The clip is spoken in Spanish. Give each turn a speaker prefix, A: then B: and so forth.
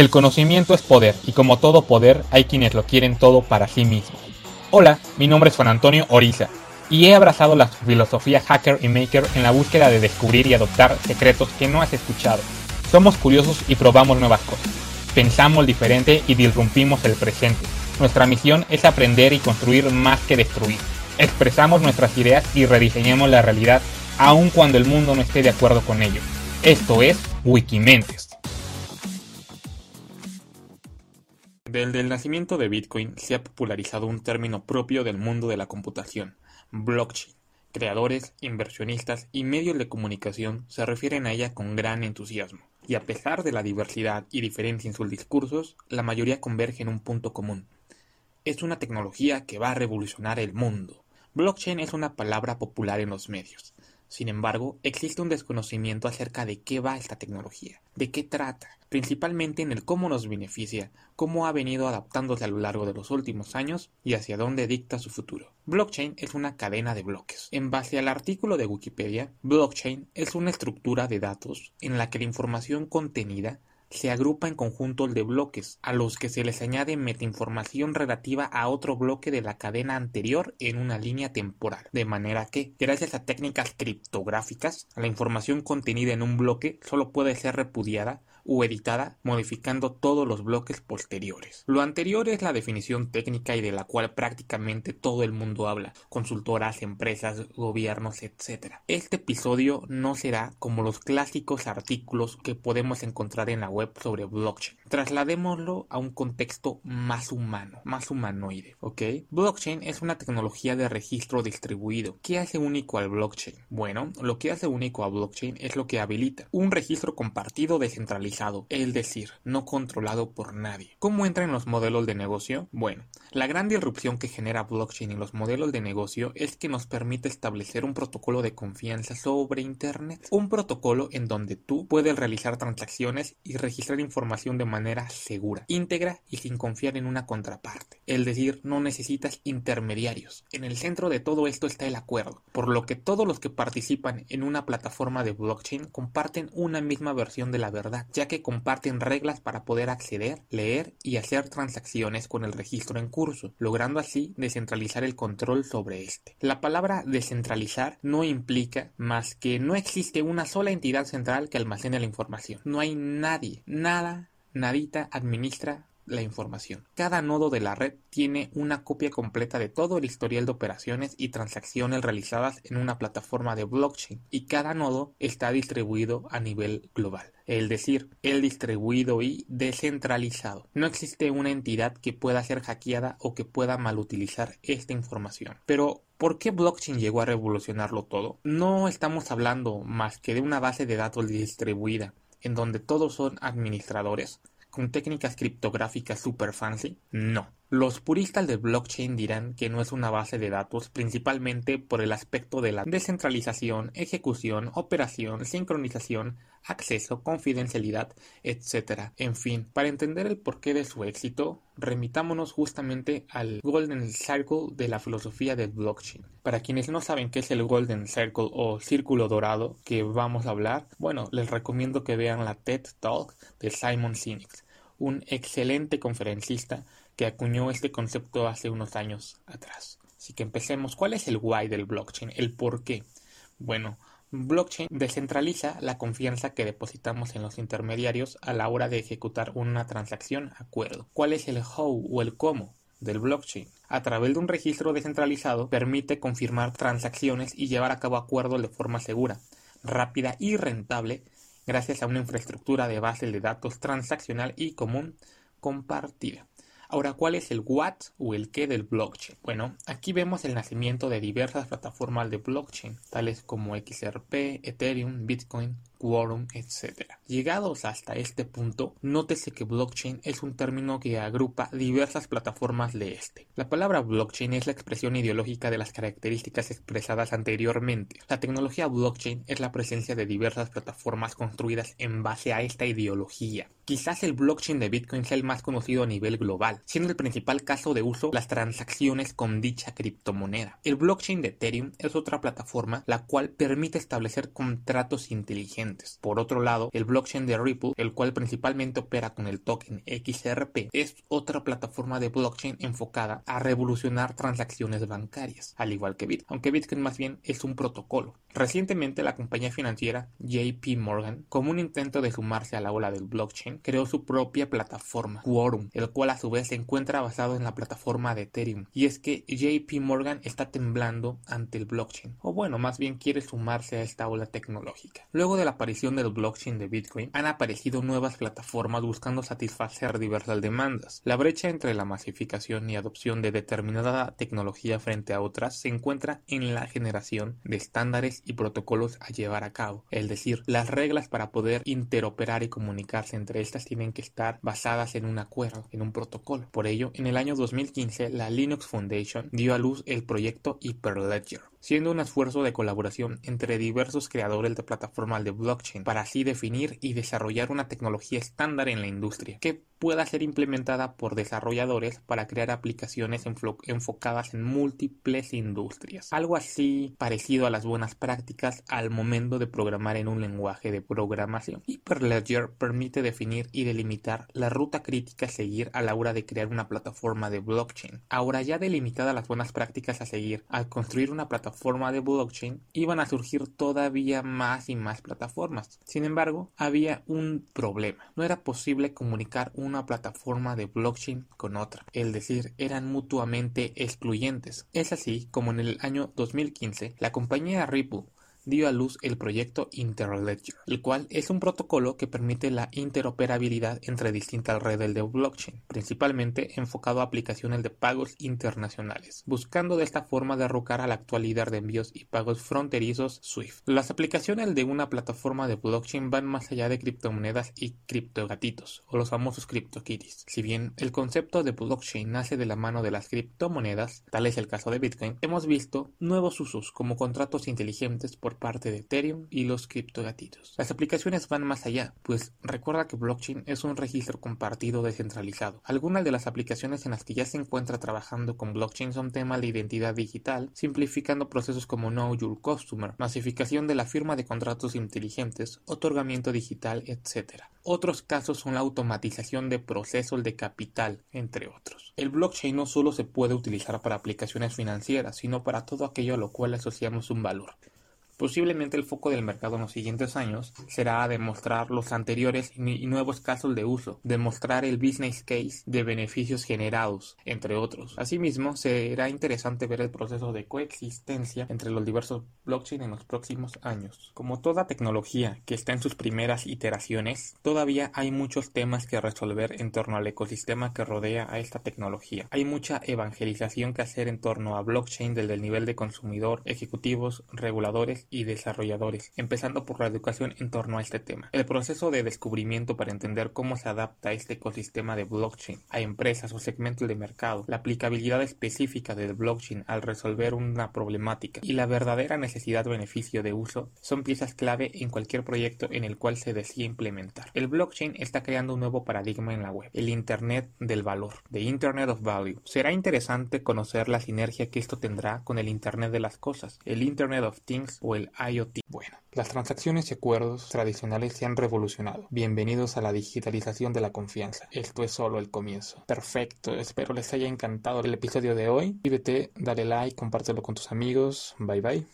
A: El conocimiento es poder y como todo poder hay quienes lo quieren todo para sí mismos. Hola, mi nombre es Juan Antonio Oriza y he abrazado la filosofía hacker y maker en la búsqueda de descubrir y adoptar secretos que no has escuchado. Somos curiosos y probamos nuevas cosas. Pensamos diferente y disrumpimos el presente. Nuestra misión es aprender y construir más que destruir. Expresamos nuestras ideas y rediseñamos la realidad aun cuando el mundo no esté de acuerdo con ello. Esto es Wikimentes. Desde el nacimiento de Bitcoin se ha popularizado un término propio del mundo de la computación, blockchain. Creadores, inversionistas y medios de comunicación se refieren a ella con gran entusiasmo. Y a pesar de la diversidad y diferencia en sus discursos, la mayoría converge en un punto común. Es una tecnología que va a revolucionar el mundo. Blockchain es una palabra popular en los medios. Sin embargo, existe un desconocimiento acerca de qué va esta tecnología, de qué trata, principalmente en el cómo nos beneficia, cómo ha venido adaptándose a lo largo de los últimos años y hacia dónde dicta su futuro. Blockchain es una cadena de bloques. En base al artículo de Wikipedia, blockchain es una estructura de datos en la que la información contenida se agrupa en conjuntos de bloques, a los que se les añade metainformación relativa a otro bloque de la cadena anterior en una línea temporal, de manera que, gracias a técnicas criptográficas, la información contenida en un bloque solo puede ser repudiada o editada modificando todos los bloques posteriores. Lo anterior es la definición técnica y de la cual prácticamente todo el mundo habla, consultoras, empresas, gobiernos, etc. Este episodio no será como los clásicos artículos que podemos encontrar en la web sobre blockchain. Trasladémoslo a un contexto más humano, más humanoide, ¿ok? Blockchain es una tecnología de registro distribuido. ¿Qué hace único al blockchain? Bueno, lo que hace único a blockchain es lo que habilita un registro compartido descentralizado es decir, no controlado por nadie. ¿Cómo entra en los modelos de negocio? Bueno, la gran disrupción que genera blockchain en los modelos de negocio es que nos permite establecer un protocolo de confianza sobre Internet. Un protocolo en donde tú puedes realizar transacciones y registrar información de manera segura, íntegra y sin confiar en una contraparte. Es decir, no necesitas intermediarios. En el centro de todo esto está el acuerdo, por lo que todos los que participan en una plataforma de blockchain comparten una misma versión de la verdad, ya que comparten reglas para poder acceder, leer y hacer transacciones con el registro en curso, logrando así descentralizar el control sobre este. La palabra descentralizar no implica más que no existe una sola entidad central que almacene la información. No hay nadie, nada, nadita administra la información. Cada nodo de la red tiene una copia completa de todo el historial de operaciones y transacciones realizadas en una plataforma de blockchain y cada nodo está distribuido a nivel global, es decir, el distribuido y descentralizado. No existe una entidad que pueda ser hackeada o que pueda malutilizar esta información. Pero ¿Por qué blockchain llegó a revolucionarlo todo? No estamos hablando más que de una base de datos distribuida, en donde todos son administradores, con técnicas criptográficas super fancy? No. Los puristas del blockchain dirán que no es una base de datos principalmente por el aspecto de la descentralización, ejecución, operación, sincronización, acceso, confidencialidad, etc. En fin, para entender el porqué de su éxito, remitámonos justamente al Golden Circle de la filosofía del blockchain. Para quienes no saben qué es el Golden Circle o Círculo Dorado que vamos a hablar, bueno, les recomiendo que vean la TED Talk de Simon Sinek, un excelente conferencista que acuñó este concepto hace unos años atrás. Así que empecemos. ¿Cuál es el why del blockchain? ¿El por qué? Bueno, blockchain descentraliza la confianza que depositamos en los intermediarios a la hora de ejecutar una transacción acuerdo. ¿Cuál es el how o el cómo del blockchain? A través de un registro descentralizado permite confirmar transacciones y llevar a cabo acuerdos de forma segura, rápida y rentable gracias a una infraestructura de base de datos transaccional y común compartida. Ahora, ¿cuál es el what o el qué del blockchain? Bueno, aquí vemos el nacimiento de diversas plataformas de blockchain, tales como XRP, Ethereum, Bitcoin, quórum, etc. Llegados hasta este punto, nótese que blockchain es un término que agrupa diversas plataformas de este. La palabra blockchain es la expresión ideológica de las características expresadas anteriormente. La tecnología blockchain es la presencia de diversas plataformas construidas en base a esta ideología. Quizás el blockchain de Bitcoin sea el más conocido a nivel global, siendo el principal caso de uso las transacciones con dicha criptomoneda. El blockchain de Ethereum es otra plataforma la cual permite establecer contratos inteligentes Por otro lado, el blockchain de Ripple, el cual principalmente opera con el token XRP, es otra plataforma de blockchain enfocada a revolucionar transacciones bancarias, al igual que Bitcoin, aunque Bitcoin más bien es un protocolo. Recientemente la compañía financiera JP Morgan, como un intento de sumarse a la ola del blockchain, creó su propia plataforma, Quorum, el cual a su vez se encuentra basado en la plataforma de Ethereum. Y es que JP Morgan está temblando ante el blockchain, o bueno, más bien quiere sumarse a esta ola tecnológica. Luego de la aparición del blockchain de Bitcoin, han aparecido nuevas plataformas buscando satisfacer diversas demandas. La brecha entre la masificación y adopción de determinada tecnología frente a otras se encuentra en la generación de estándares y protocolos a llevar a cabo, es decir, las reglas para poder interoperar y comunicarse entre estas tienen que estar basadas en un acuerdo, en un protocolo. Por ello, en el año 2015, la Linux Foundation dio a luz el proyecto Hyperledger, siendo un esfuerzo de colaboración entre diversos creadores de plataformas de blockchain para así definir y desarrollar una tecnología estándar en la industria que pueda ser implementada por desarrolladores para crear aplicaciones enfocadas en múltiples industrias. Algo así parecido a las buenas prácticas al momento de programar en un lenguaje de programación. Hyperledger permite definir y delimitar la ruta crítica a seguir a la hora de crear una plataforma de blockchain. Ahora ya delimitada las buenas prácticas a seguir al construir una plataforma forma de blockchain, iban a surgir todavía más y más plataformas. Sin embargo, había un problema. No era posible comunicar una plataforma de blockchain con otra, es decir, eran mutuamente excluyentes. Es así como en el año 2015 la compañía Ripple dio a luz el proyecto Interledger, el cual es un protocolo que permite la interoperabilidad entre distintas redes de blockchain, principalmente enfocado a aplicaciones de pagos internacionales, buscando de esta forma derrocar al actual líder de envíos y pagos fronterizos SWIFT. Las aplicaciones de una plataforma de blockchain van más allá de criptomonedas y criptogatitos, o los famosos CryptoKitties. Si bien el concepto de blockchain nace de la mano de las criptomonedas, tal es el caso de Bitcoin, hemos visto nuevos usos como contratos inteligentes por parte de Ethereum y los criptogatitos. Las aplicaciones van más allá, pues recuerda que blockchain es un registro compartido descentralizado. Algunas de las aplicaciones en las que ya se encuentra trabajando con blockchain son temas de identidad digital, simplificando procesos como Know Your Customer, masificación de la firma de contratos inteligentes, otorgamiento digital, etc. Otros casos son la automatización de procesos de capital, entre otros. El blockchain no solo se puede utilizar para aplicaciones financieras, sino para todo aquello a lo cual asociamos un valor. Posiblemente el foco del mercado en los siguientes años será demostrar los anteriores y nuevos casos de uso, demostrar el business case de beneficios generados, entre otros. Asimismo, será interesante ver el proceso de coexistencia entre los diversos blockchain en los próximos años. Como toda tecnología que está en sus primeras iteraciones, todavía hay muchos temas que resolver en torno al ecosistema que rodea a esta tecnología. Hay mucha evangelización que hacer en torno a blockchain desde el nivel de consumidor, ejecutivos, reguladores y desarrolladores, empezando por la educación en torno a este tema. El proceso de descubrimiento para entender cómo se adapta este ecosistema de blockchain a empresas o segmentos de mercado, la aplicabilidad específica del blockchain al resolver una problemática y la verdadera necesidad-beneficio de uso son piezas clave en cualquier proyecto en el cual se decida implementar. El blockchain está creando un nuevo paradigma en la web, el Internet del valor, the Internet of Value. Será interesante conocer la sinergia que esto tendrá con el Internet de las cosas, el Internet of Things o IoT. Bueno, las transacciones y acuerdos tradicionales se han revolucionado. Bienvenidos a la digitalización de la confianza. Esto es solo el comienzo. Perfecto, espero les haya encantado el episodio de hoy. Suscríbete, dale like, compártelo con tus amigos. Bye bye.